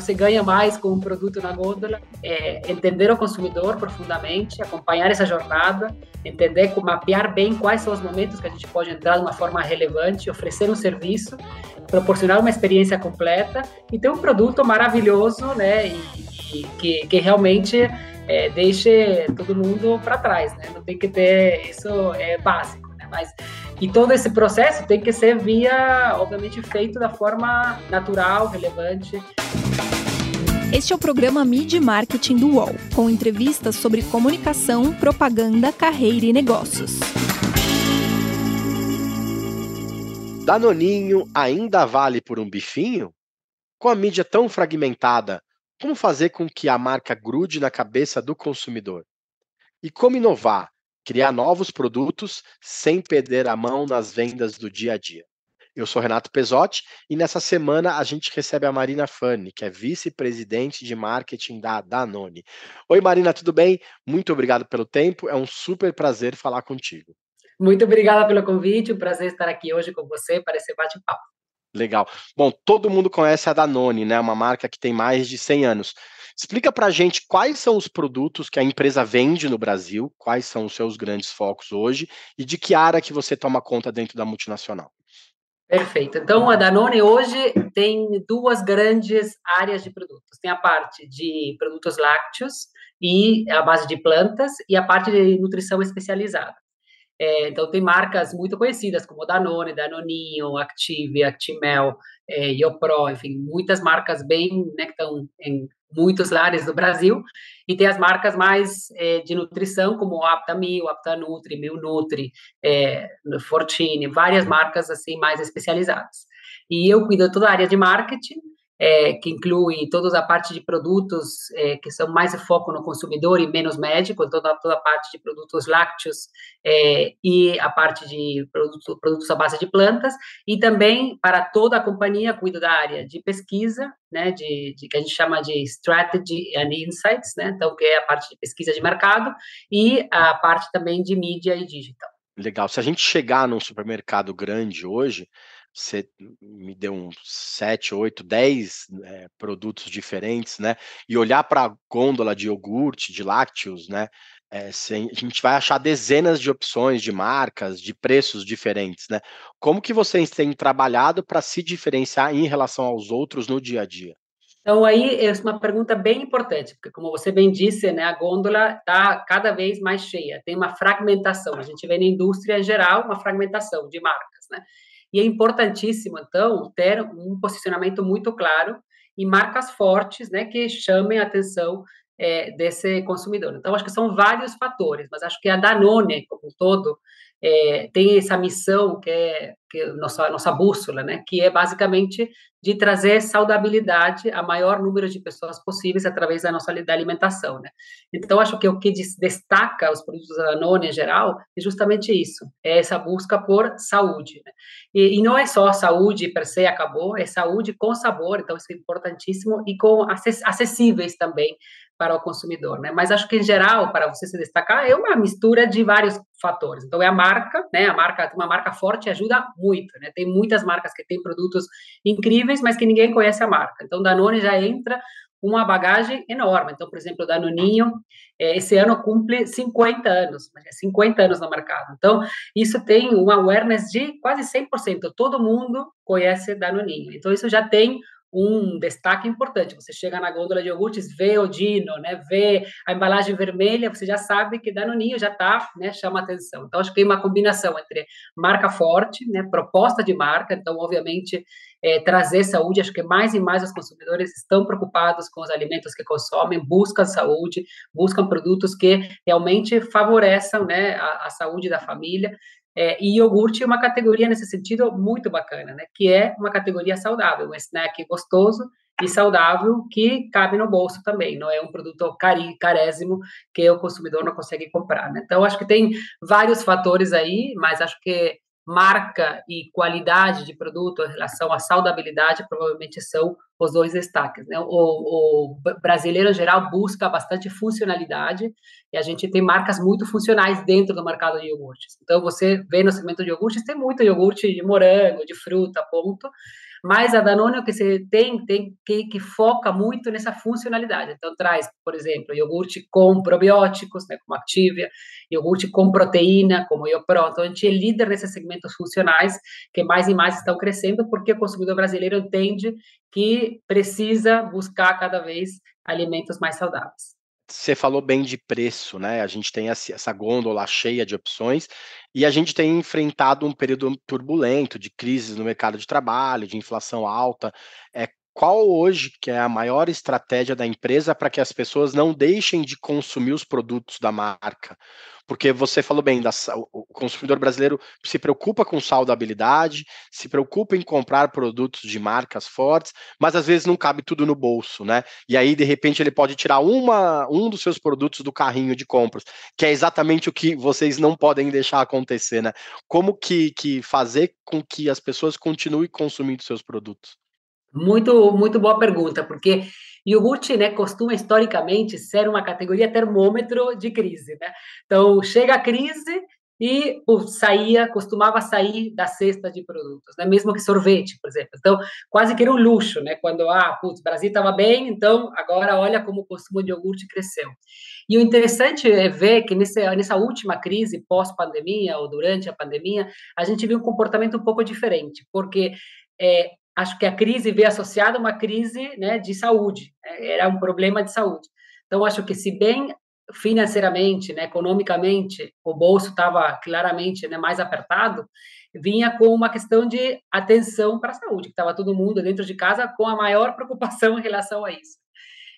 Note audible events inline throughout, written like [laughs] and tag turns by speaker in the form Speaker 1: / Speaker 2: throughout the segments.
Speaker 1: se ganha mais com um produto na gôndola. É entender o consumidor profundamente, acompanhar essa jornada, entender, mapear bem quais são os momentos que a gente pode entrar de uma forma relevante, oferecer um serviço, proporcionar uma experiência completa e ter um produto maravilhoso, né? E, e que, que realmente é, deixe todo mundo para trás, né? Não tem que ter isso é básico, né? Mas e todo esse processo tem que ser via, obviamente, feito da forma natural, relevante.
Speaker 2: Este é o programa Mid Marketing do UOL, com entrevistas sobre comunicação, propaganda, carreira e negócios.
Speaker 3: Danoninho ainda vale por um bifinho? Com a mídia tão fragmentada, como fazer com que a marca grude na cabeça do consumidor? E como inovar criar novos produtos sem perder a mão nas vendas do dia a dia. Eu sou Renato Pesotti e nessa semana a gente recebe a Marina Fanni, que é vice-presidente de marketing da Danone. Oi, Marina, tudo bem? Muito obrigado pelo tempo, é um super prazer falar contigo.
Speaker 1: Muito obrigada pelo convite, um prazer estar aqui hoje com você para esse bate-papo.
Speaker 3: Legal. Bom, todo mundo conhece a Danone, né? Uma marca que tem mais de 100 anos. Explica para a gente quais são os produtos que a empresa vende no Brasil, quais são os seus grandes focos hoje e de que área que você toma conta dentro da multinacional.
Speaker 1: Perfeito. Então, a Danone hoje tem duas grandes áreas de produtos. Tem a parte de produtos lácteos e a base de plantas e a parte de nutrição especializada. É, então, tem marcas muito conhecidas, como Danone, Danoninho, Active, Actimel, é, Iopro, enfim, muitas marcas bem, né, que estão em muitos lares do Brasil, e tem as marcas mais é, de nutrição, como o Aptamil, Aptanutri, Mil Nutri, é, Fortini, várias marcas assim mais especializadas. E eu cuido toda a área de marketing, é, que inclui toda a parte de produtos é, que são mais foco no consumidor e menos médico, toda, toda a parte de produtos lácteos é, e a parte de produto, produtos à base de plantas, e também para toda a companhia cuido da área de pesquisa, né, de, de que a gente chama de Strategy and Insights, né, então que é a parte de pesquisa de mercado, e a parte também de mídia e digital.
Speaker 3: Legal. Se a gente chegar num supermercado grande hoje, você me deu uns 7, 8, 10 é, produtos diferentes, né? E olhar para a gôndola de iogurte, de lácteos, né? É, sem, a gente vai achar dezenas de opções de marcas, de preços diferentes, né? Como que vocês têm trabalhado para se diferenciar em relação aos outros no dia a dia?
Speaker 1: Então, aí é uma pergunta bem importante, porque, como você bem disse, né, a gôndola está cada vez mais cheia, tem uma fragmentação. A gente vê na indústria em geral uma fragmentação de marcas, né? E é importantíssimo, então, ter um posicionamento muito claro e marcas fortes, né, que chamem a atenção é, desse consumidor. Então, acho que são vários fatores, mas acho que a Danone, como um todo, é, tem essa missão que é, que é nossa, nossa bússola, né? Que é basicamente de trazer saudabilidade a maior número de pessoas possíveis através da nossa da alimentação, né? Então, acho que o que destaca os produtos da Danone em geral é justamente isso, é essa busca por saúde, né? e, e, não é só saúde per se acabou, é saúde com sabor, então isso é importantíssimo, e com acessíveis também para o consumidor, né? Mas acho que em geral, para você se destacar, é uma mistura de vários fatores. Então é a marca, né? A marca, uma marca forte ajuda muito, né? Tem muitas marcas que têm produtos incríveis, mas que ninguém conhece a marca. Então Danone já entra uma bagagem enorme. Então, por exemplo, o Danoninho, é, esse ano cumpre 50 anos, 50 anos no mercado. Então, isso tem uma awareness de quase 100%. Todo mundo conhece Danoninho. Então, isso já tem um destaque importante. Você chega na gôndola de iogurtes, vê o Dino, né, vê a embalagem vermelha, você já sabe que Danoninho já está, né, chama atenção. Então, acho que tem uma combinação entre marca forte, né, proposta de marca, então, obviamente, é, trazer saúde, acho que mais e mais os consumidores estão preocupados com os alimentos que consomem, buscam saúde, buscam produtos que realmente favoreçam, né, a, a saúde da família, é, e iogurte é uma categoria nesse sentido muito bacana, né? Que é uma categoria saudável, um snack gostoso e saudável que cabe no bolso também, não é um produto cari, carésimo que o consumidor não consegue comprar, né? Então, acho que tem vários fatores aí, mas acho que marca e qualidade de produto em relação à saudabilidade provavelmente são os dois destaques. Né? O, o, brasileiro, em geral, busca bastante funcionalidade e a gente tem marcas muito funcionais dentro do mercado de iogurtes. Então, você vê no segmento de iogurtes, tem muito iogurte de morango, de fruta, ponto, Mas a Danone o que se tem, tem que, que foca muito nessa funcionalidade. Então traz, por exemplo, iogurte com probióticos, né, como Activia, iogurte com proteína, como Iopro. Então a gente é líder nesses segmentos funcionais que mais e mais estão crescendo porque o consumidor brasileiro entende que precisa buscar cada vez alimentos mais saudáveis.
Speaker 3: Você falou bem de preço, né? A gente tem essa gôndola cheia de opções e a gente tem enfrentado um período turbulento de crises no mercado de trabalho, de inflação alta. É, qual hoje que é a maior estratégia da empresa para que as pessoas não deixem de consumir os produtos da marca? Porque você falou bem, da, o consumidor brasileiro se preocupa com saudabilidade, se preocupa em comprar produtos de marcas fortes, mas às vezes não cabe tudo no bolso, né? E aí, de repente, ele pode tirar uma, um dos seus produtos do carrinho de compras, que é exatamente o que vocês não podem deixar acontecer, né? Como que, que fazer com que as pessoas continuem consumindo seus produtos?
Speaker 1: Muito, muito boa pergunta, porque iogurte, né, costuma historicamente ser uma categoria termômetro de crise, né? Então, chega a crise e pô, saía, costumava sair da cesta de produtos, né? Mesmo que sorvete, por exemplo. Então, quase que era um luxo, né? Quando, ah, putz, Brasil estava bem, então agora olha como o consumo de iogurte cresceu. E o interessante é ver que nessa última crise, pós-pandemia ou durante a pandemia, a gente viu um comportamento um pouco diferente, porque é, acho que a crise veio associada a uma crise né, de saúde, né, era um problema de saúde. Então, acho que se bem financeiramente, né, economicamente, o bolso estava claramente né, mais apertado, vinha com uma questão de atenção para a saúde, que estava todo mundo dentro de casa com a maior [laughs] preocupação em relação a isso.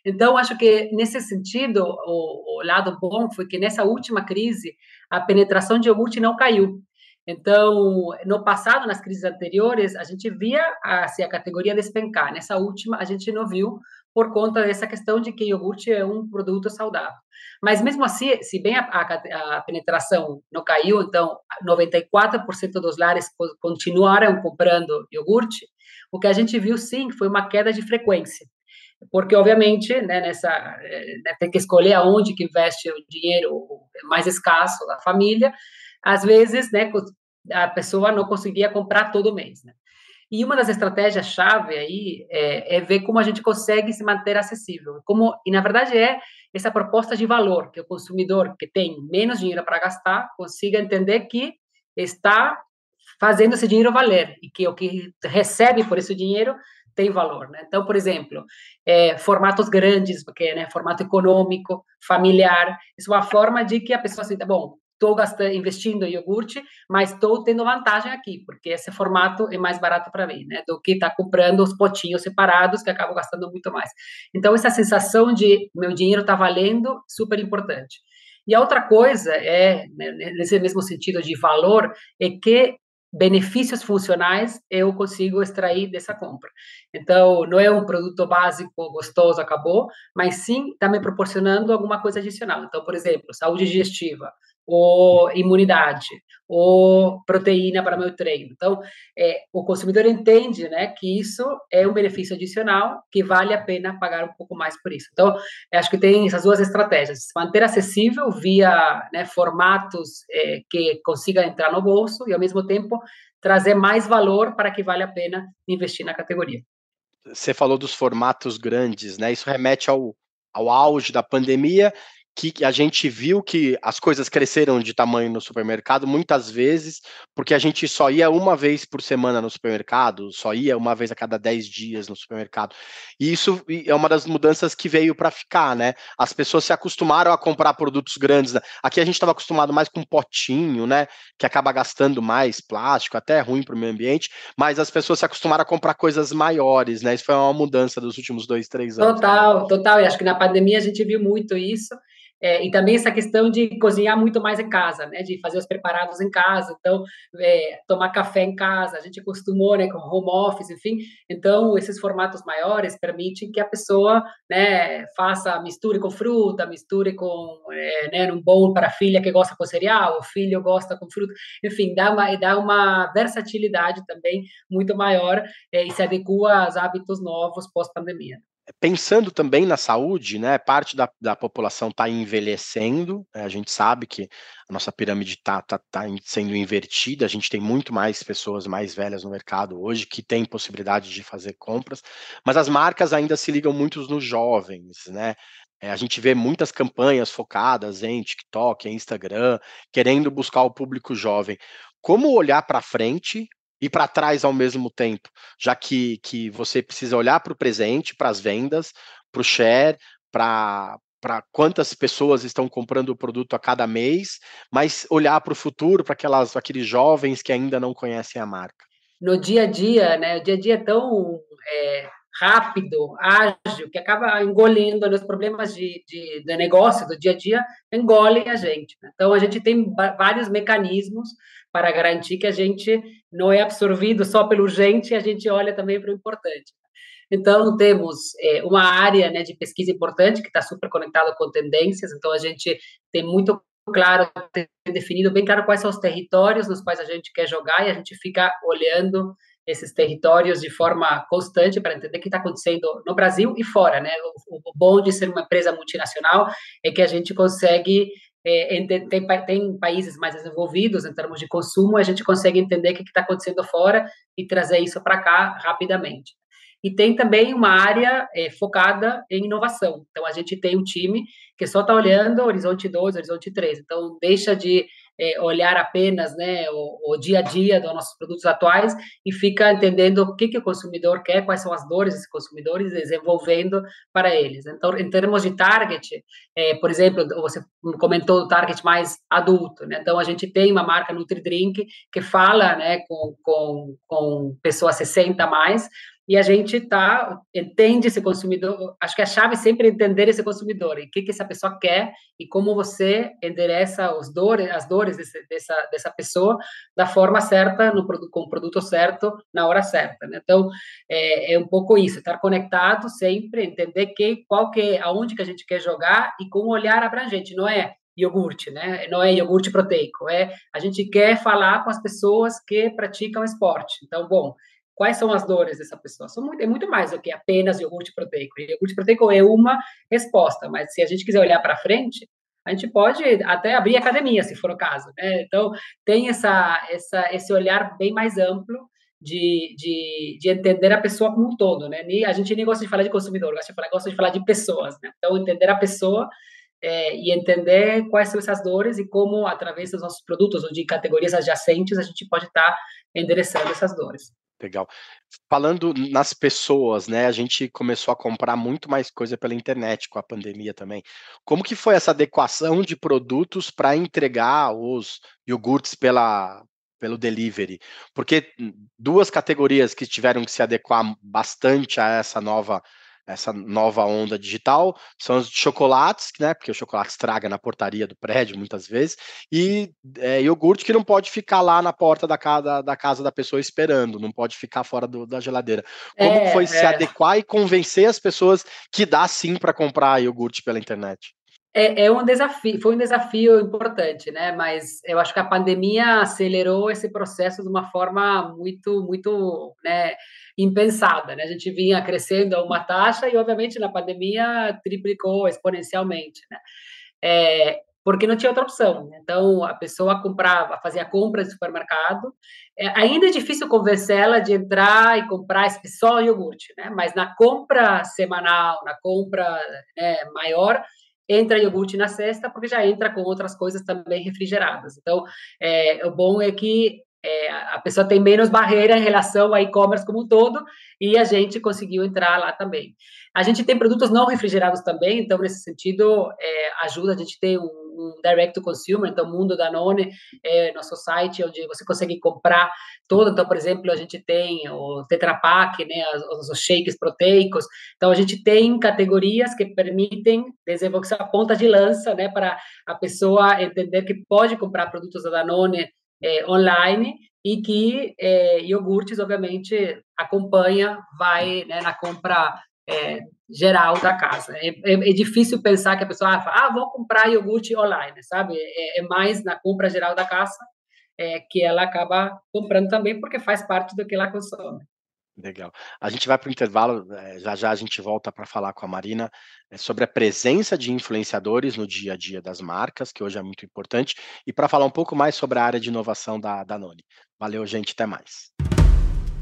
Speaker 1: Então, acho que nesse sentido, o, o lado bom foi que nessa última crise, a penetração de iogurte não caiu. Então, no passado, nas crises anteriores, a gente via assim, a categoria despencar. Nessa última, a gente não viu por conta dessa questão de que iogurte é um produto saudável. Mas mesmo assim, se bem a, a, a penetração não caiu, então 94% dos lares continuaram comprando iogurte, o que a gente viu sim foi uma queda de frequência. Porque, obviamente, né, nessa, né, tem que escolher aonde que investe o dinheiro mais escasso da família, às vezes, né, a pessoa não conseguia comprar todo mês, né? E uma das estratégias chave aí é, é, ver como a gente consegue se manter acessível. Como e na verdade é essa proposta de valor que o consumidor que tem menos dinheiro para gastar consiga entender que está fazendo esse dinheiro valer e que o que recebe por esse dinheiro tem valor, né? Então, por exemplo, é, formatos grandes, porque né, formato econômico, familiar, isso é uma forma de que a pessoa sinta, bom, estou investindo em iogurte, mas estou tendo vantagem aqui, porque esse formato é mais barato para mim, né? Do que estar tá comprando os potinhos separados, que acabo gastando muito mais. Então, essa sensação de meu dinheiro está valendo, super importante. E a outra coisa é, né, nesse mesmo sentido de valor, é que benefícios funcionais eu consigo extrair dessa compra. Então, não é um produto básico, gostoso, acabou, mas sim está me proporcionando alguma coisa adicional. Então, por exemplo, saúde digestiva, ou imunidade, ou proteína para meu treino. Então, é, o consumidor entende né, que isso é um benefício adicional que vale a pena pagar um pouco mais por isso. Então, acho que tem essas duas estratégias: manter acessível via né, formatos é, que consiga entrar no bolso e, ao mesmo tempo, trazer mais valor para que vale a pena investir na categoria.
Speaker 3: Você falou dos formatos grandes, né? Isso remete ao, ao auge da pandemia que a gente viu que as coisas cresceram de tamanho no supermercado muitas vezes, porque a gente só ia uma vez por semana no supermercado, só ia uma vez a cada 10 dias no supermercado. E isso é uma das mudanças que veio para ficar, né? As pessoas se acostumaram a comprar produtos grandes. Né? Aqui a gente estava acostumado mais com potinho, né? Que acaba gastando mais plástico, até é ruim para o meio ambiente, mas as pessoas se acostumaram a comprar coisas maiores, né? Isso foi uma mudança dos últimos dois, três anos.
Speaker 1: Total, né? total. E acho que na pandemia a gente viu muito isso. É, e também essa questão de cozinhar muito mais em casa, né? De fazer os preparados em casa, então é, tomar café em casa, a gente acostumou, né? Com home office, enfim. Então esses formatos maiores permitem que a pessoa, né? Faça misture com fruta, misture com, é, né? Um bowl para a filha que gosta com cereal, o filho gosta com fruta, enfim, dá uma dá uma versatilidade também muito maior é, e se adequa aos hábitos novos pós pandemia.
Speaker 3: Pensando também na saúde, né, parte da, da população está envelhecendo, né, a gente sabe que a nossa pirâmide está tá, tá sendo invertida, a gente tem muito mais pessoas mais velhas no mercado hoje que têm possibilidade de fazer compras, mas as marcas ainda se ligam muito nos jovens, né? É, a gente vê muitas campanhas focadas em TikTok, em Instagram, querendo buscar o público jovem. Como olhar para frente e para trás ao mesmo tempo, já que, que você precisa olhar para o presente, para as vendas, para o share, para quantas pessoas estão comprando o produto a cada mês, mas olhar para o futuro, para aquelas aqueles jovens que ainda não conhecem a marca.
Speaker 1: No dia a dia, né? O dia a dia é tão é, rápido, ágil, que acaba engolindo os problemas de, de, de, negócio do dia a dia, engolem a gente. Né? Então, a gente tem vários mecanismos para garantir que a gente não é absorvido só pelo urgente, a gente olha também para o importante. Então, temos é, uma área né, de pesquisa importante que está super conectada com tendências, então a gente tem muito claro, definido bem claro quais são os territórios nos quais a gente quer jogar e a gente fica olhando esses territórios de forma constante para entender o que está acontecendo no Brasil e fora, né? O, o, bom de ser uma empresa multinacional é que a gente consegue é, tem, tem, países mais desenvolvidos em termos de consumo, a gente consegue entender o que está acontecendo fora e trazer isso para cá rapidamente. E tem também uma área é, focada em inovação. Então, a gente tem um time que só está olhando Horizonte 2, Horizonte 3. Então, deixa de é, olhar apenas né, o, o, dia a dia dos nossos produtos atuais e fica entendendo o que, que o consumidor quer, quais são as dores desses consumidores, desenvolvendo para eles. Então, em termos de target, é, por exemplo, você comentou o target mais adulto, né? Então, a gente tem uma marca NutriDrink que fala né, com, com, com pessoas 60 mais, e a gente tá entende esse consumidor. Acho que a chave é sempre entender esse consumidor e o que, que essa pessoa quer e como você endereça os dores, as dores desse, dessa dessa pessoa da forma certa, no com o produto certo, na hora certa. Né? Então é, é, um pouco isso, estar conectado sempre, entender que qual que aonde que a gente quer jogar e com um olhar abrangente. Não é iogurte, né? Não é iogurte proteico, é a gente quer falar com as pessoas que praticam esporte. Então, bom, Quais são as dores dessa pessoa? São muito, é muito mais do que apenas iogurte proteico. Iogurte proteico é uma resposta, mas se a gente quiser olhar para frente, a gente pode até abrir academia, se for o caso. Né? Então, tem essa, essa, esse olhar bem mais amplo de, de, de, entender a pessoa como um todo. Né? a gente nem gosta de falar de consumidor, gosta de falar, gosta de, falar de pessoas. Né? Então, entender a pessoa é, e entender quais são essas dores e como, através dos nossos produtos ou de categorias adjacentes, a gente pode estar tá endereçando essas dores.
Speaker 3: Legal. Falando nas pessoas, né, a gente começou a comprar muito mais coisa pela internet com a pandemia também. Como que foi essa adequação de produtos para entregar os iogurtes pela pelo delivery? Porque duas categorias que tiveram que se adequar bastante a essa nova essa nova onda digital, são os chocolates, né? Porque o chocolate estraga na portaria do prédio muitas vezes, e é, iogurte que não pode ficar lá na porta da casa, da casa da pessoa esperando, não pode ficar fora do, da geladeira. Como é, foi é. se adequar e convencer as pessoas que dá sim para comprar iogurte pela internet?
Speaker 1: É, é, um desafio, foi um desafio importante, né? Mas eu acho que a pandemia acelerou esse processo de uma forma muito, muito, né, impensada, né? A gente vinha crescendo a uma taxa e, obviamente, na pandemia triplicou exponencialmente, né? É, porque não tinha outra opção. Né? Então, a pessoa comprava, fazia compra de supermercado. É, ainda é difícil convencê-la de entrar e comprar só iogurte, né? Mas na compra semanal, na compra né, maior, entra iogurte na cesta, porque já entra com outras coisas também refrigeradas. Então, é, o bom é que é, a pessoa tem menos barreira em relação ao e-commerce como um todo, e a gente conseguiu entrar lá também. A gente tem produtos não refrigerados também, então, nesse sentido, é, ajuda, a gente tem um, um direct to consumer, então, Mundo Danone é nosso site, onde você consegue comprar tudo, então, por exemplo, a gente tem o Tetra Pak, né, os, os shakes proteicos, então, a gente tem categorias que permitem desenvolver essa ponta de lança, né, para a pessoa entender que pode comprar produtos da Danone é, online e que é, iogurtes, obviamente, acompanha, vai né, na compra é, geral da casa. É, é, é, difícil pensar que a pessoa fala, ah, vou comprar iogurte online, sabe? É, é mais na compra geral da casa é, que ela acaba comprando também, porque faz parte do que ela consome.
Speaker 3: Legal. A gente vai para o intervalo, eh, já já a gente volta para falar com a Marina sobre a presença de influenciadores no dia a dia das marcas, que hoje é muito importante, e para falar um pouco mais sobre a área de inovação da Danone. Valeu, gente, até mais.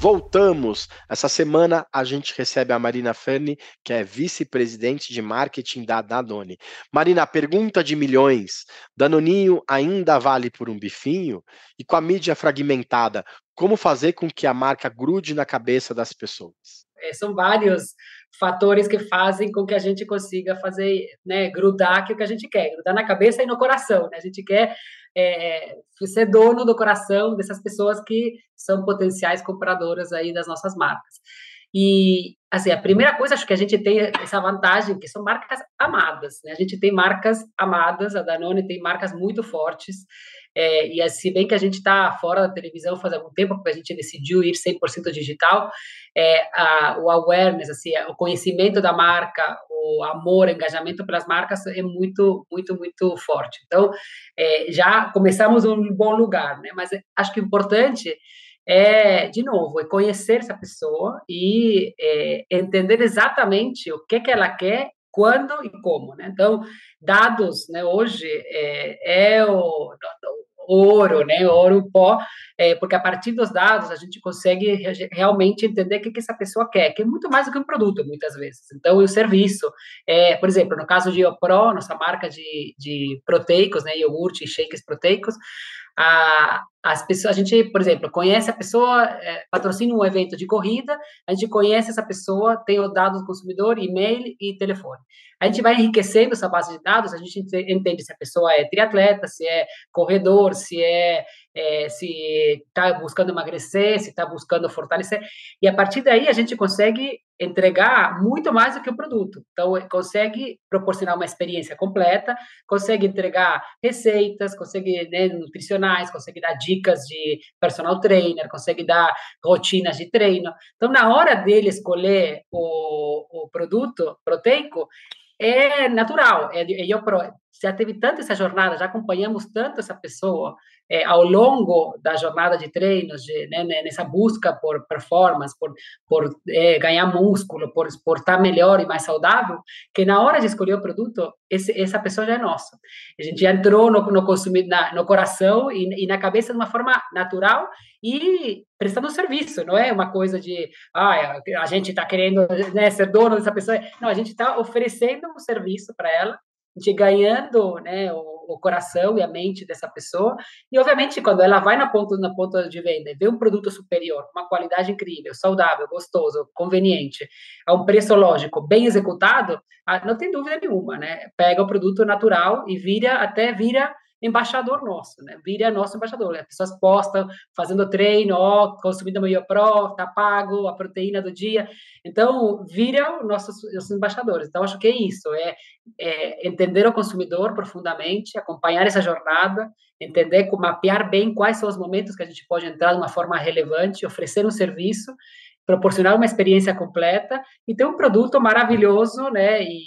Speaker 3: Voltamos. Essa semana a gente recebe a Marina Ferni, que é vice-presidente de marketing da Danone. Marina, pergunta de milhões. Danoninho ainda vale por um bifinho? E com a mídia fragmentada, como fazer com que a marca grude na cabeça das pessoas?
Speaker 1: É, são vários fatores que fazem com que a gente consiga fazer, né, grudar aquilo que a gente quer, grudar na cabeça e no coração, né? A gente quer é, ser dono do coração dessas pessoas que são potenciais compradoras aí das nossas marcas. E, assim, a primeira coisa, acho que a gente tem essa vantagem, que são marcas amadas, né? A gente tem marcas amadas, a Danone tem marcas muito fortes, é, e se bem que a gente está fora da televisão faz algum tempo, porque a gente decidiu ir 100% digital, é, a, o awareness, assim, o conhecimento da marca, o amor, o engajamento pelas marcas é muito, muito, muito forte. Então, é, já começamos um bom lugar, né? Mas acho que o importante é, de novo, é conhecer essa pessoa e é, entender exatamente o que, que ela quer, quando e como, né? Então, dados, né, hoje é, é o, ouro, né, ouro pó, é, porque a partir dos dados a gente consegue realmente entender o que, que essa pessoa quer, que é muito mais do que um produto, muitas vezes. Então, o serviço, é, por exemplo, no caso de Opro, nossa marca de, de proteicos, né, iogurte e shakes proteicos, a, as pessoas, a gente, por exemplo, conhece a pessoa, é, patrocina um evento de corrida, a gente conhece essa pessoa, tem os dados do consumidor, e-mail e telefone. A gente vai enriquecendo essa base de dados, a gente entende se a pessoa é triatleta, se é corredor, se é, é se está buscando emagrecer, se está buscando fortalecer, e a partir daí a gente consegue entregar muito mais do que o produto. Então, consegue proporcionar uma experiência completa, consegue entregar receitas, consegue né, nutricionais, consegue dar dicas de personal trainer, consegue dar rotinas de treino. Então, na hora dele escolher o, o produto proteico, é natural. É, eu já teve tanto essa jornada, já acompanhamos tanto essa pessoa é, ao longo da jornada de treinos, de, né, nessa busca por performance, por, por é, ganhar músculo, por, por estar melhor e mais saudável, que na hora de escolher o produto, esse, essa pessoa já é nossa. A gente já entrou no, no, consumir, na, no coração e, e na cabeça de uma forma natural e prestando serviço, não é uma coisa de ah, a gente está querendo né, ser dono dessa pessoa. Não, a gente está oferecendo um serviço para ela de ganhando né, o, o, coração e a mente dessa pessoa. E, obviamente, quando ela vai na ponta, na ponta de venda e vê um produto superior, uma qualidade incrível, saudável, gostoso, conveniente, a um preço lógico, bem executado, ah, não tem dúvida nenhuma, né? Pega o produto natural e vira, até vira embaixador nosso, né? Vira nosso embaixador. As pessoas postam, fazendo treino, ó, consumindo meio pro, tá pago, a proteína do dia. Então, vira nossos, nossos embaixadores. Então, acho que é isso, é, é entender o consumidor profundamente, acompanhar essa jornada, entender, mapear bem quais são os momentos que a gente pode entrar de uma forma relevante, oferecer um serviço proporcionar uma experiência completa e ter um produto maravilhoso, né, e,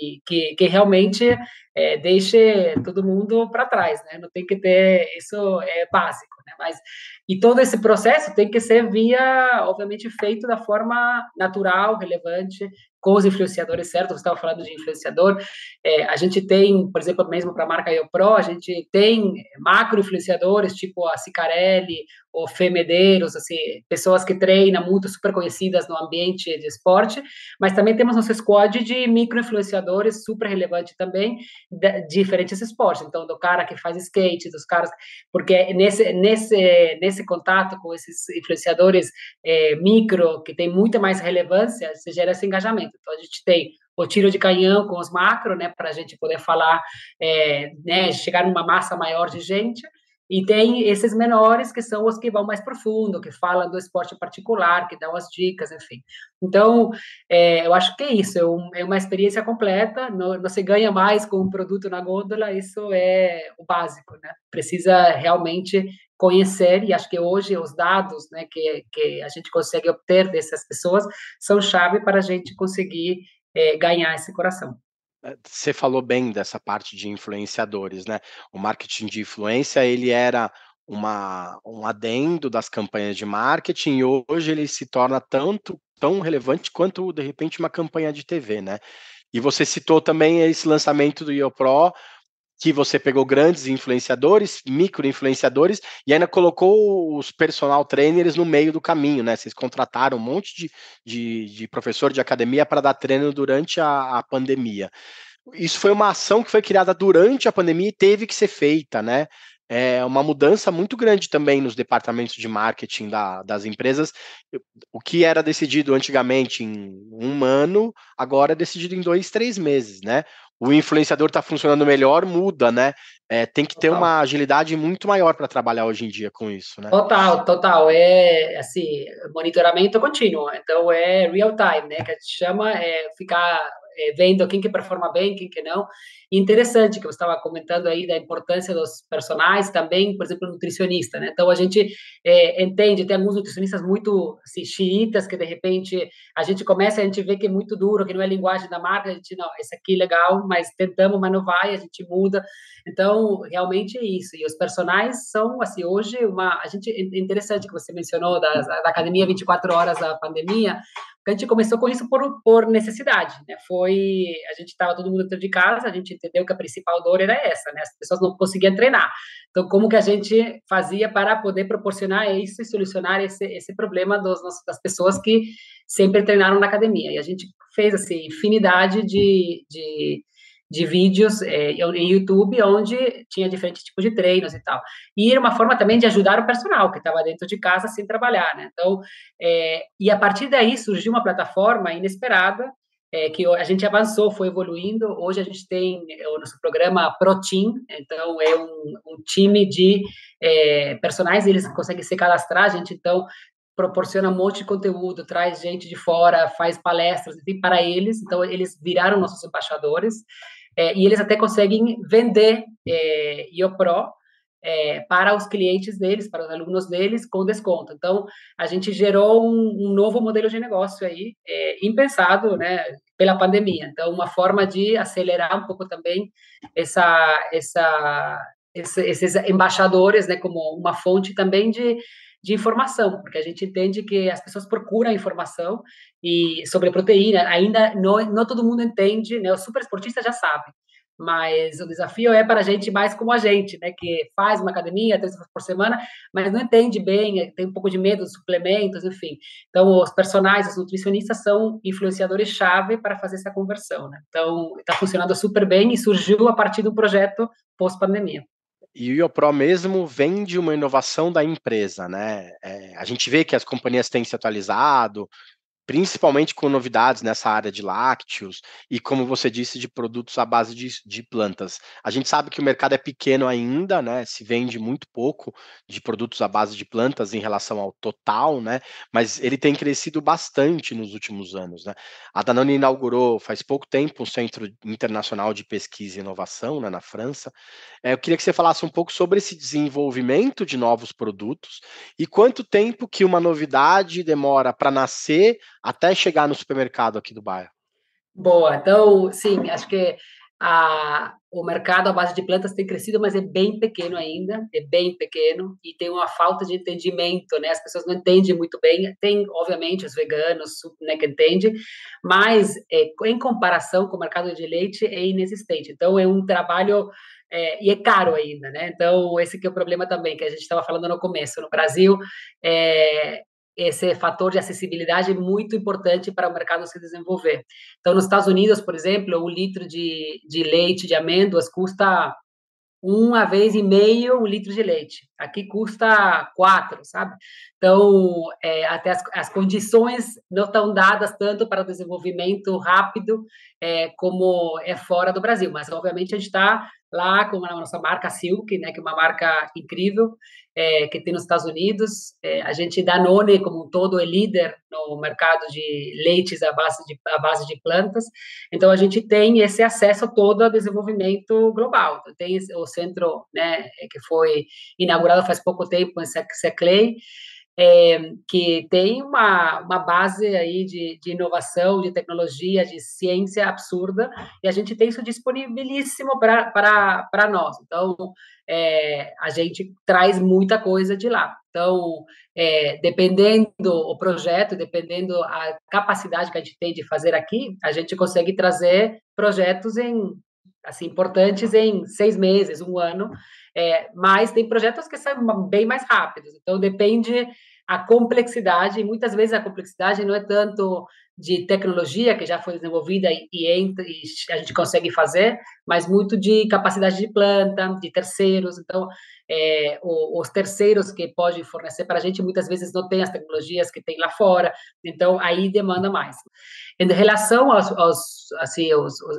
Speaker 1: e que, que realmente é, deixe todo mundo para trás, né, não tem que ter, isso é básico, né, mas, e todo esse processo tem que ser via, obviamente, feito da forma natural, relevante, com os influenciadores certos, você estava falando de influenciador, é, a gente tem, por exemplo, mesmo para a marca IoPro, a gente tem macro influenciadores, tipo a Cicarelli, ou Fê Medeiros, assim, pessoas que treinam muito, super conhecidas no ambiente de esporte, mas também temos nosso squad de micro influenciadores, super relevante também, de diferentes esportes. Então, do cara que faz skate, dos caras, porque nesse nesse nesse contato com esses influenciadores é, micro que tem muita mais relevância, se gera esse engajamento. Então, a gente tem o tiro de canhão com os macro, né, para a gente poder falar, é, né, chegar numa massa maior de gente. E tem esses menores que são os que vão mais profundo, que falam do esporte particular, que dão as dicas, enfim. Então, é, eu acho que é isso, é, um, é uma experiência completa, não, não, se ganha mais com um produto na gôndola, isso é o básico, né? Precisa realmente conhecer, e acho que hoje os dados né, que, que a gente consegue obter dessas pessoas são chave para a gente conseguir é, ganhar esse coração.
Speaker 3: É, você falou bem dessa parte de influenciadores, né? O marketing de influência, ele era uma, um adendo das campanhas de marketing e hoje ele se torna tanto tão relevante quanto de repente uma campanha de TV, né? E você citou também esse lançamento do IOPRO que você pegou grandes influenciadores, micro influenciadores, e ainda colocou os personal trainers no meio do caminho, né? Vocês contrataram um monte de, de, de professor de academia para dar treino durante a, a pandemia. Isso foi uma ação que foi criada durante a pandemia e teve que ser feita, né? é uma mudança muito grande também nos departamentos de marketing da, das empresas. O que era decidido antigamente em um ano, agora é decidido em dois, três meses, né? O influenciador está funcionando melhor, muda, né? É, tem que ter total. uma agilidade muito maior para trabalhar hoje em dia com isso, né?
Speaker 1: Total, total. É assim, monitoramento contínuo. Então é real time, né? Que a gente chama é ficar é, vendo quem que performa bem, quem que não. E interessante que você estava comentando aí da importância dos personagens também, por exemplo, nutricionista, né? Então a gente é, entende, tem alguns nutricionistas muito assim, xiitas que de repente a gente começa a gente vê que é muito duro, que não é linguagem da marca, a gente não, esse aqui é legal, mas tentamos, mas não vai, a gente muda. Então realmente é isso. E os personagens são assim hoje uma a gente é interessante que você mencionou da, da academia 24 horas da pandemia a gente começou com isso por, por necessidade, né? Foi, a gente estava todo mundo dentro de casa, a gente entendeu que a principal dor era essa, né? As pessoas não conseguiam treinar. Então, como que a gente fazia para poder proporcionar isso e solucionar esse, esse problema dos, das pessoas que sempre treinaram na academia? E a gente fez, assim, infinidade de, de de vídeos é, em YouTube, onde tinha diferentes tipos de treinos e tal. E era uma forma também de ajudar o personal que estava dentro de casa sem trabalhar, né? Então, é, e a partir daí surgiu uma plataforma inesperada é, que a gente avançou, foi evoluindo. Hoje a gente tem o nosso programa Pro Team, então é um, um time de é, personagens, eles conseguem se cadastrar, a gente então proporciona um monte de conteúdo, traz gente de fora, faz palestras, enfim, para eles, então eles viraram nossos embaixadores. É, e eles até conseguem vender é, IOPRO é, para os clientes deles, para os alunos deles, com desconto. Então, a gente gerou um, um novo modelo de negócio aí, é, impensado, né, pela pandemia. Então, uma forma de acelerar um pouco também essa, essa, esses embaixadores, né, como uma fonte também de de informação, porque a gente entende que as pessoas procuram informação e sobre proteína, ainda não, não todo mundo entende, né? O super esportista já sabe, mas o desafio é para a gente mais como a gente, né? Que faz uma academia três vezes por semana, mas não entende bem, tem um pouco de medo dos suplementos, enfim. Então, os personagens, os nutricionistas são influenciadores-chave para fazer essa conversão, né? Então, está funcionando super bem e surgiu a partir do projeto pós-pandemia.
Speaker 3: E o IOPRO mesmo vem de uma inovação da empresa, né? É, a gente vê que as companhias têm se atualizado, principalmente com novidades nessa área de lácteos e, como você disse, de produtos à base de, de, plantas. A gente sabe que o mercado é pequeno ainda, né? Se vende muito pouco de produtos à base de plantas em relação ao total, né? Mas ele tem crescido bastante nos últimos anos, né? A Danone inaugurou faz pouco tempo um centro internacional de pesquisa e inovação né, na França. É, eu queria que você falasse um pouco sobre esse desenvolvimento de novos produtos e quanto tempo que uma novidade demora para nascer até chegar no supermercado aqui do bairro?
Speaker 1: Boa, então, sim, acho que a, o mercado à base de plantas tem crescido, mas é bem pequeno ainda, é bem pequeno, e tem uma falta de entendimento, né? As pessoas não entendem muito bem. Tem, obviamente, os veganos, né, que entendem, mas é, em comparação com o mercado de leite é inexistente. Então, é um trabalho é, e é caro ainda, né? Então, esse que é o problema também, que a gente estava falando no começo. No Brasil, é, esse fator de acessibilidade é muito importante para o mercado se desenvolver. Então, nos Estados Unidos, por exemplo, um litro de, de leite de amêndoas custa uma vez e meio um litro de leite. Aqui custa quatro, sabe? Então, é, até as, as, condições não estão dadas tanto para o desenvolvimento rápido é, como é fora do Brasil. Mas, obviamente, a gente está lá com a nossa marca Silk, né, que é uma marca incrível, é, que tem nos Estados Unidos. É, a gente, Danone, como um todo, é líder no mercado de leites à base de, à base de plantas. Então, a gente tem esse acesso todo ao desenvolvimento global. Então, tem o centro né, que foi inaugurado faz pouco tempo em Seclay, é, que tem uma, uma base aí de, de inovação, de tecnologia, de ciência absurda, e a gente tem isso disponibilíssimo para nós. Então, é, a gente traz muita coisa de lá. Então, é, dependendo o projeto, dependendo a capacidade que a gente tem de fazer aqui, a gente consegue trazer projetos em assim importantes em seis meses, um ano, é, mas tem projetos que são bem mais rápidos. Então depende a complexidade. E muitas vezes a complexidade não é tanto de tecnologia que já foi desenvolvida e, e, entra, e a gente consegue fazer, mas muito de capacidade de planta, de terceiros. Então, é, os terceiros que podem fornecer para a gente muitas vezes não têm as tecnologias que tem lá fora. Então, aí demanda mais. Em relação aos, aos assim,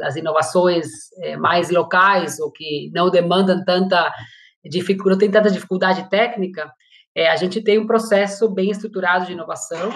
Speaker 1: as inovações é, mais locais ou que não demandam tanta dificuldade, não tem tanta dificuldade técnica, é, a gente tem um processo bem estruturado de inovação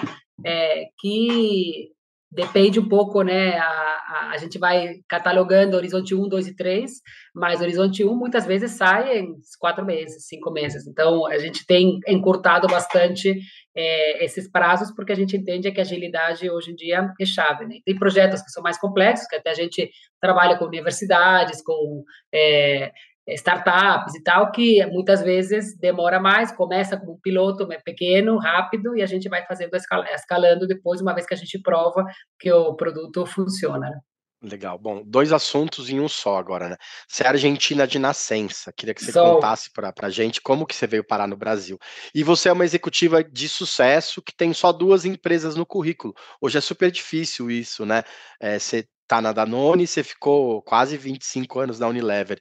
Speaker 1: é, que depende um pouco, né? A, a, a, gente vai catalogando Horizonte 1, 2 e 3, mas Horizonte 1 muitas vezes sai em quatro meses, cinco meses. Então, a gente tem encurtado bastante é, esses prazos, porque a gente entende que a agilidade hoje em dia é chave. Né? Tem projetos que são mais complexos, que até a gente trabalha com universidades, com é, startups e tal, que muitas vezes demora mais, começa como um piloto pequeno, rápido, e a gente vai fazendo, escalando depois, uma vez que a gente prova que o produto funciona. Né?
Speaker 3: Legal. Bom, dois assuntos em um só agora, né? Você é argentina de nascença. Queria que você contasse para a gente como que você veio parar no Brasil. E você é uma executiva de sucesso que tem só duas empresas no currículo. Hoje é super difícil isso, né? É, você tá na Danone, você ficou quase 25 anos na Unilever.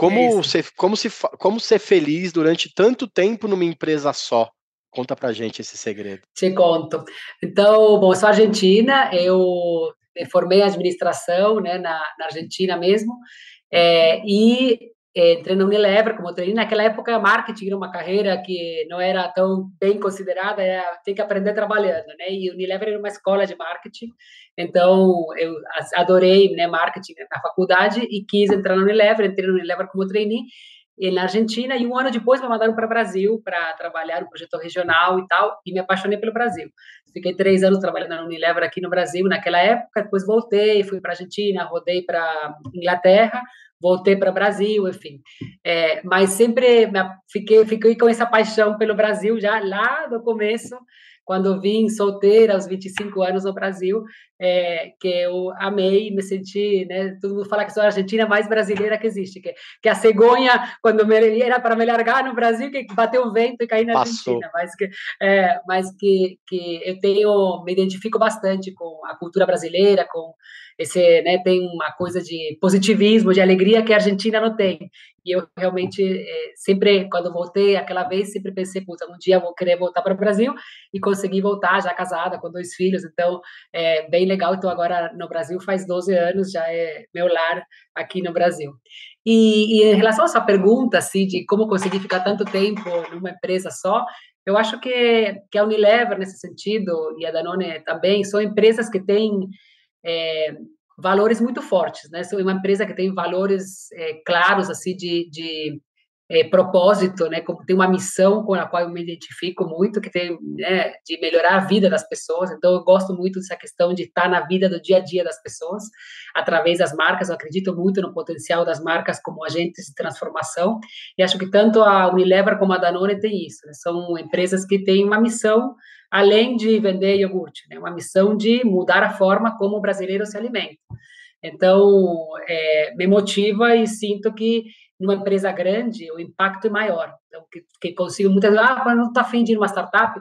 Speaker 3: Como, ser, como, se, como ser feliz durante tanto tempo numa empresa só? Conta pra gente esse segredo.
Speaker 1: Te conto. Então, bom, eu sou argentina, eu me formei administração né, na, na Argentina mesmo, é, e entrei na Unilever como trainee. Naquela época, marketing era uma carreira que não era tão bem considerada, era, tem que aprender trabalhando, né? E Unilever era uma escola de marketing, então eu adorei né, marketing na faculdade e quis entrar na Unilever, entrei na Unilever como trainee na Argentina e um ano depois me mandaram para o Brasil para trabalhar no projeto regional e tal e me apaixonei pelo Brasil. Fiquei três anos trabalhando na Unilever aqui no Brasil naquela época, depois voltei, fui para a Argentina, rodei para Inglaterra, voltei para o Brasil, enfim. É, mas sempre fiquei, fiquei com essa paixão pelo Brasil já lá do começo, quando vim solteira aos 25 anos no Brasil, é, que eu amei, me senti, né, todo mundo fala que sou a argentina mais brasileira que existe, que, que a cegonha, quando me, era para me largar no Brasil, que bateu o vento e caí na Passou. Argentina, mas que, é, mas que, que eu tenho, me identifico bastante com a cultura brasileira, com esse, né, tem uma coisa de positivismo, de alegria que a Argentina não tem. E eu realmente, é, sempre, quando voltei aquela vez, sempre pensei, puta, um dia eu vou querer voltar para o Brasil e consegui voltar, já casada, com dois filhos, então, é bem legal. Então, agora no Brasil faz 12 anos, já é meu lar aqui no Brasil. E, e em relação a essa pergunta, assim, de como conseguir ficar tanto tempo numa empresa só, eu acho que, que a Unilever, nesse sentido, e a Danone também, são empresas que têm é, valores muito fortes, né? Sou uma empresa que tem valores é, claros assim de, de é, propósito, né? Como tem uma missão com a qual eu me identifico muito, que tem né, de melhorar a vida das pessoas. Então eu gosto muito dessa questão de estar na vida do dia a dia das pessoas através das marcas. Eu acredito muito no potencial das marcas como agentes de transformação e acho que tanto a Unilever como a Danone tem isso. Né? São empresas que têm uma missão além de vender iogurte, né? Uma missão de mudar a forma como o brasileiro se alimenta. Então, é, me motiva e sinto que numa empresa grande o impacto é maior. Então, que, que consigo muitas vezes, ah, mas não está afim de ir numa startup.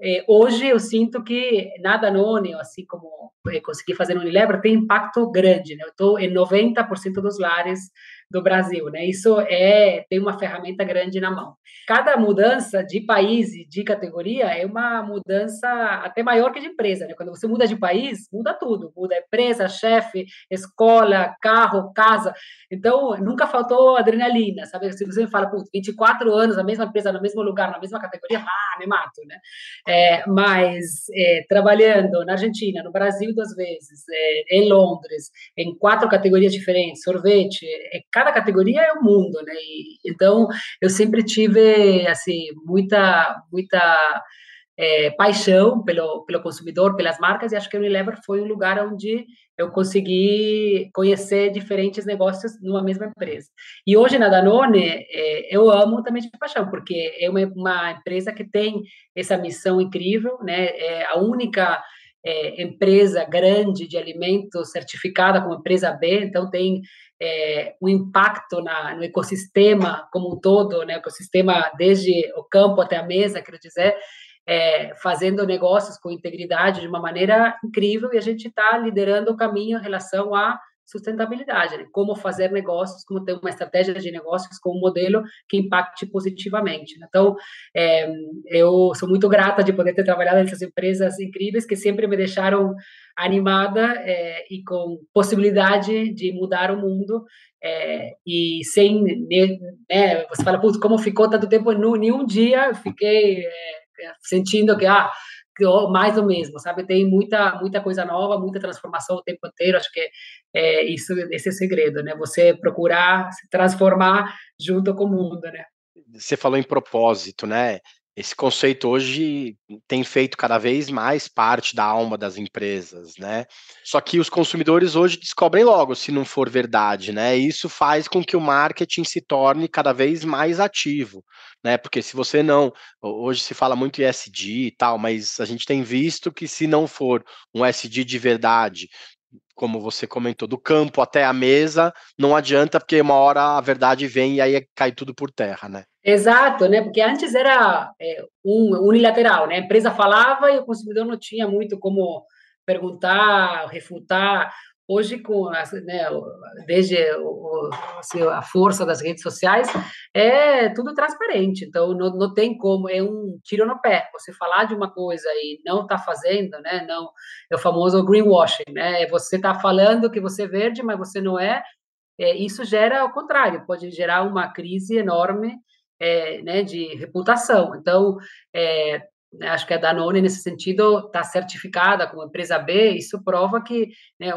Speaker 1: é, hoje eu sinto que nada anônimo, assim como é, consegui fazer no Unilever, tem impacto grande. Né? Eu estou em 90% dos lares do Brasil, né? Isso é tem uma ferramenta grande na mão. Cada mudança de país e de categoria é uma mudança até maior que de empresa, né? Quando você muda de país, muda tudo, muda empresa, chefe, escola, carro, casa. Então, nunca faltou adrenalina, sabe? Se você me fala, putz, 24 anos, na mesma empresa, no mesmo lugar, na mesma categoria, [laughs] ah, me mato, né? É, mas é, trabalhando na Argentina, no Brasil duas vezes, é, em Londres, em quatro categorias diferentes, sorvete, é, cada categoria é um mundo, né? E, então eu sempre tive assim muita muita é, paixão pelo pelo consumidor, pelas marcas e acho que o Unilever foi um lugar onde eu consegui conhecer diferentes negócios numa mesma empresa. E hoje na Danone é, eu amo também de paixão porque é uma, uma empresa que tem essa missão incrível, né? É a única é, empresa grande de alimentos certificada como empresa B, então tem é, um impacto na, no ecossistema como um todo, né, ecossistema desde o campo até a mesa, quero dizer, é, fazendo negócios com integridade de uma maneira incrível e a gente está liderando o caminho em relação a sustentabilidade, né? como fazer negócios, como ter uma estratégia de negócios com um modelo que impacte positivamente. Né? Então, é, eu sou muito grata de poder ter trabalhado nessas empresas incríveis que sempre me deixaram animada é, e com possibilidade de mudar o mundo é, e sem, né, você fala, putz, como ficou tanto tempo, nenhum dia eu fiquei é, sentindo que, ah, mais do mesmo, sabe? Tem muita muita coisa nova, muita transformação o tempo inteiro. Acho que é isso esse é o segredo, né? Você procurar se transformar junto com o mundo, né?
Speaker 3: Você falou em propósito, né? Esse conceito hoje tem feito cada vez mais parte da alma das empresas, né? Só que os consumidores hoje descobrem logo se não for verdade, né? Isso faz com que o marketing se torne cada vez mais ativo, né? Porque se você não, hoje se fala muito em SD e tal, mas a gente tem visto que se não for um SD de verdade, como você comentou, do campo até a mesa, não adianta, porque uma hora a verdade vem e aí cai tudo por terra, né?
Speaker 1: Exato, né? Porque antes era é, um, unilateral, né? A empresa falava e o consumidor não tinha muito como perguntar, refutar. Hoje, com né, desde o, assim, a força das redes sociais, é tudo transparente. Então, não, não tem como, é um tiro no pé. Você falar de uma coisa e não está fazendo, né? Não, é o famoso greenwashing, né? Você está falando que você é verde, mas você não é. é. Isso gera o contrário, pode gerar uma crise enorme é, né, de reputação. Então, é, acho que a Danone, nesse sentido, está certificada como empresa B, isso prova que né,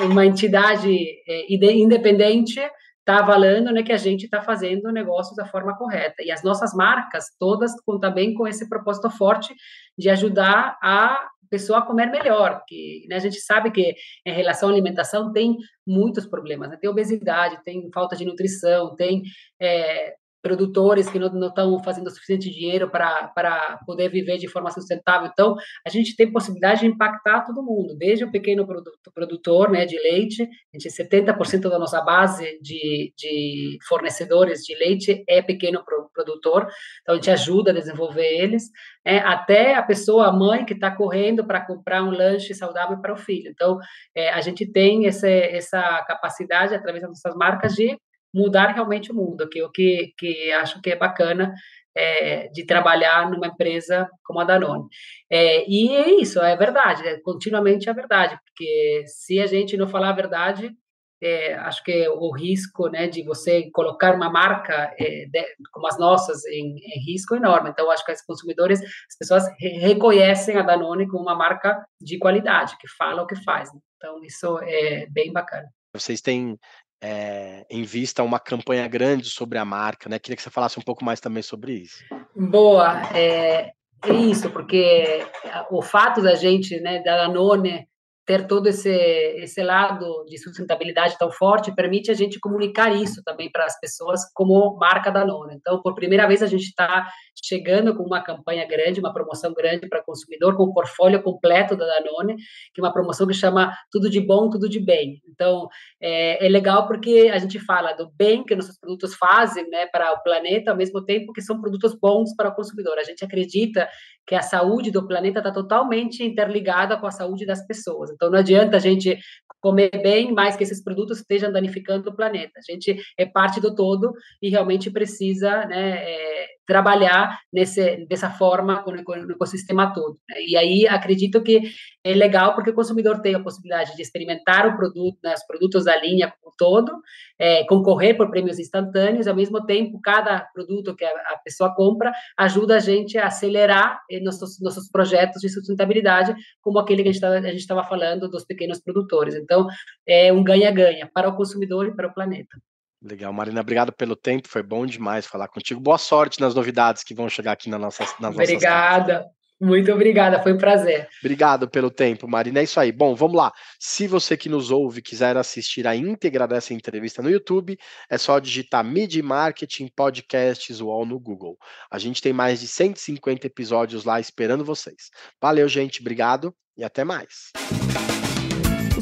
Speaker 1: uma entidade é, independente está avalando né, que a gente está fazendo o negócio da forma correta. E as nossas marcas, todas, contam bem com esse propósito forte de ajudar a pessoa a comer melhor, que né, a gente sabe que em relação à alimentação tem muitos problemas, né? tem obesidade, tem falta de nutrição, tem é, produtores que não estão fazendo o suficiente dinheiro para poder viver de forma sustentável. Então, a gente tem possibilidade de impactar todo mundo, desde o pequeno produtor né, de leite, a gente 70% da nossa base de, de fornecedores de leite é pequeno produtor, então a gente ajuda a desenvolver eles, é, até a pessoa, a mãe que está correndo para comprar um lanche saudável para o filho. Então, é, a gente tem esse, essa capacidade, através das nossas marcas, de mudar realmente o mundo, que é o que, que acho que é bacana é, de trabalhar numa empresa como a Danone. É, e é isso, é verdade, é, continuamente é verdade, porque se a gente não falar a verdade, é, acho que o risco né, de você colocar uma marca é, de, como as nossas em, em, risco enorme. Então, acho que os consumidores, as pessoas re reconhecem a Danone como uma marca de qualidade, que fala o que faz. Né? Então, isso é bem bacana.
Speaker 3: Vocês têm é, em vista uma campanha grande sobre a marca, né? Queria que você falasse um pouco mais também sobre isso.
Speaker 1: Boa, é, é isso, porque o fato da gente, né, da Danone ter todo esse esse lado de sustentabilidade tão forte permite a gente comunicar isso também para as pessoas como marca Danone. Então, por primeira vez a gente está chegando com uma campanha grande, uma promoção grande para consumidor, com o portfólio completo da Danone, que é uma promoção que chama Tudo de Bom, Tudo de Bem. Então, é, é legal porque a gente fala do bem que nossos produtos fazem né, para o planeta, ao mesmo tempo que são produtos bons para o consumidor. A gente acredita que a saúde do planeta está totalmente interligada com a saúde das pessoas. Então, não adianta a gente comer bem, mais que esses produtos estejam danificando o planeta. A gente é parte do todo e realmente precisa né, é, trabalhar nesse, dessa forma com, o ecossistema todo. Né? E aí acredito que é legal porque o consumidor tem a possibilidade de experimentar o produto, né, os produtos da linha como todo, é, concorrer por prêmios instantâneos, ao mesmo tempo, cada produto que a, pessoa compra ajuda a gente a acelerar eh, nossos, nossos projetos de sustentabilidade, como aquele que a gente estava falando dos pequenos produtores. Então, é um ganha-ganha para o consumidor e para o planeta.
Speaker 3: Legal, Marina, obrigado pelo tempo, foi bom demais falar contigo. Boa sorte nas novidades que vão chegar aqui na nossa, nas
Speaker 1: Obrigada. Muito obrigada, foi um prazer.
Speaker 3: Obrigado pelo tempo, Marina. É isso aí. Bom, vamos lá. Se você que nos ouve quiser assistir a íntegra dessa entrevista no YouTube, é só digitar Mid Marketing Podcasts UOL no Google. A gente tem mais de 150 episódios lá esperando vocês. Valeu, gente. Obrigado e até mais.